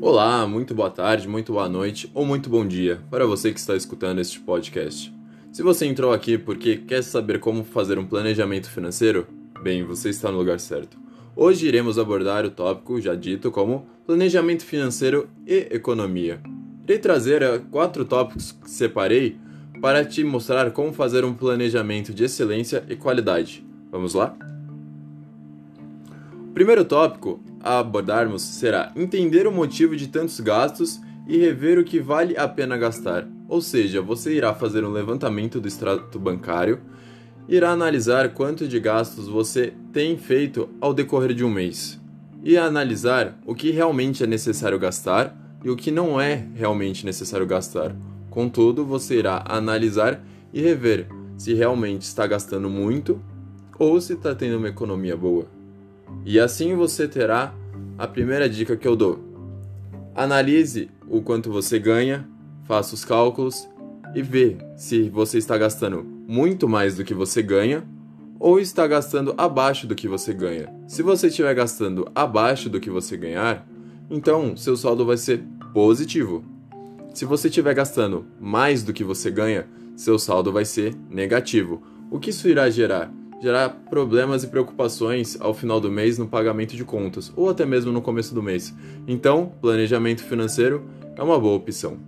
Olá, muito boa tarde, muito boa noite ou muito bom dia para você que está escutando este podcast. Se você entrou aqui porque quer saber como fazer um planejamento financeiro, bem, você está no lugar certo. Hoje iremos abordar o tópico já dito como planejamento financeiro e economia. Irei trazer eh, quatro tópicos que separei para te mostrar como fazer um planejamento de excelência e qualidade. Vamos lá? O primeiro tópico a abordarmos será entender o motivo de tantos gastos e rever o que vale a pena gastar. Ou seja, você irá fazer um levantamento do extrato bancário, irá analisar quanto de gastos você tem feito ao decorrer de um mês e analisar o que realmente é necessário gastar e o que não é realmente necessário gastar. Contudo, você irá analisar e rever se realmente está gastando muito ou se está tendo uma economia boa. E assim você terá a primeira dica que eu dou. Analise o quanto você ganha, faça os cálculos e vê se você está gastando muito mais do que você ganha ou está gastando abaixo do que você ganha. Se você estiver gastando abaixo do que você ganhar, então seu saldo vai ser positivo. Se você estiver gastando mais do que você ganha, seu saldo vai ser negativo. O que isso irá gerar? Gerar problemas e preocupações ao final do mês no pagamento de contas, ou até mesmo no começo do mês. Então, planejamento financeiro é uma boa opção.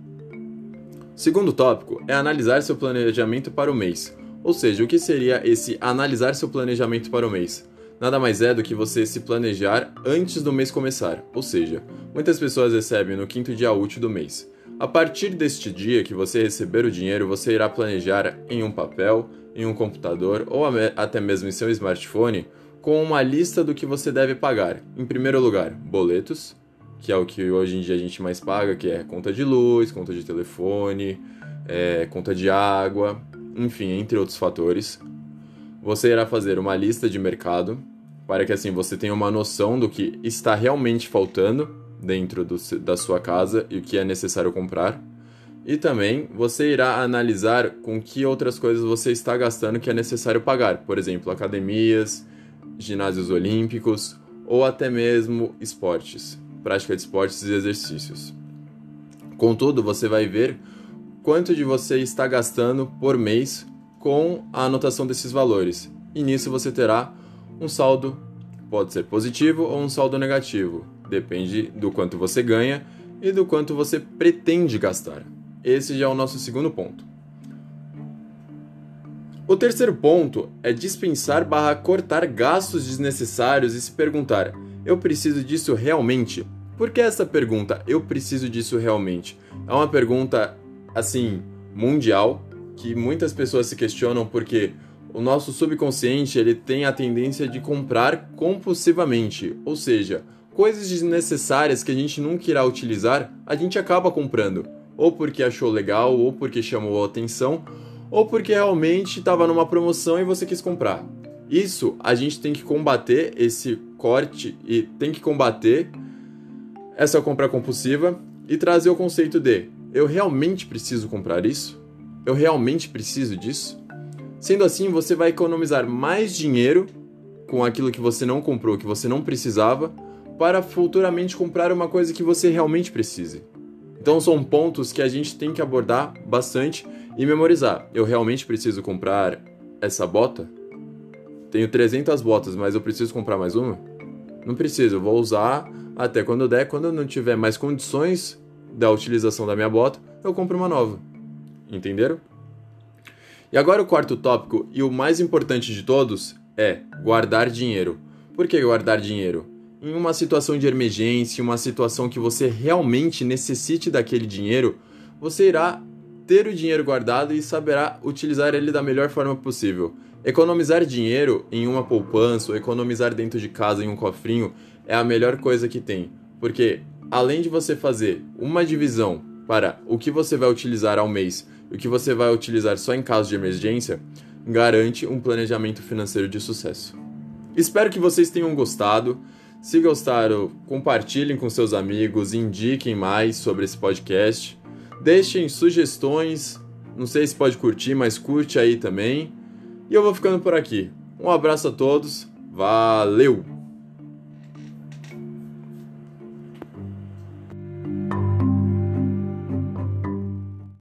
Segundo tópico é analisar seu planejamento para o mês. Ou seja, o que seria esse analisar seu planejamento para o mês? Nada mais é do que você se planejar antes do mês começar, ou seja, muitas pessoas recebem no quinto dia útil do mês. A partir deste dia que você receber o dinheiro, você irá planejar em um papel, em um computador ou até mesmo em seu smartphone com uma lista do que você deve pagar. Em primeiro lugar, boletos, que é o que hoje em dia a gente mais paga, que é conta de luz, conta de telefone, é, conta de água, enfim, entre outros fatores. Você irá fazer uma lista de mercado para que assim você tenha uma noção do que está realmente faltando dentro do, da sua casa e o que é necessário comprar. E também você irá analisar com que outras coisas você está gastando que é necessário pagar, por exemplo, academias, ginásios olímpicos ou até mesmo esportes, prática de esportes e exercícios. Contudo, você vai ver quanto de você está gastando por mês com a anotação desses valores. E nisso você terá um saldo, pode ser positivo ou um saldo negativo, Depende do quanto você ganha e do quanto você pretende gastar. Esse já é o nosso segundo ponto. O terceiro ponto é dispensar barra cortar gastos desnecessários e se perguntar: eu preciso disso realmente? Por que essa pergunta, eu preciso disso realmente? É uma pergunta, assim, mundial, que muitas pessoas se questionam porque o nosso subconsciente ele tem a tendência de comprar compulsivamente, ou seja, coisas desnecessárias que a gente nunca irá utilizar, a gente acaba comprando, ou porque achou legal, ou porque chamou a atenção, ou porque realmente estava numa promoção e você quis comprar. Isso a gente tem que combater esse corte e tem que combater essa compra compulsiva e trazer o conceito de eu realmente preciso comprar isso? Eu realmente preciso disso? Sendo assim, você vai economizar mais dinheiro com aquilo que você não comprou, que você não precisava, para futuramente comprar uma coisa que você realmente precise. Então são pontos que a gente tem que abordar bastante e memorizar. Eu realmente preciso comprar essa bota? Tenho 300 botas, mas eu preciso comprar mais uma? Não preciso, eu vou usar até quando der. Quando eu não tiver mais condições da utilização da minha bota, eu compro uma nova. Entenderam? E agora o quarto tópico e o mais importante de todos é guardar dinheiro. Por que guardar dinheiro? Em uma situação de emergência, uma situação que você realmente necessite daquele dinheiro, você irá ter o dinheiro guardado e saberá utilizar ele da melhor forma possível. Economizar dinheiro em uma poupança ou economizar dentro de casa em um cofrinho é a melhor coisa que tem, porque além de você fazer uma divisão para o que você vai utilizar ao mês e o que você vai utilizar só em caso de emergência, garante um planejamento financeiro de sucesso. Espero que vocês tenham gostado. Se gostaram, compartilhem com seus amigos, indiquem mais sobre esse podcast. Deixem sugestões. Não sei se pode curtir, mas curte aí também. E eu vou ficando por aqui. Um abraço a todos. Valeu!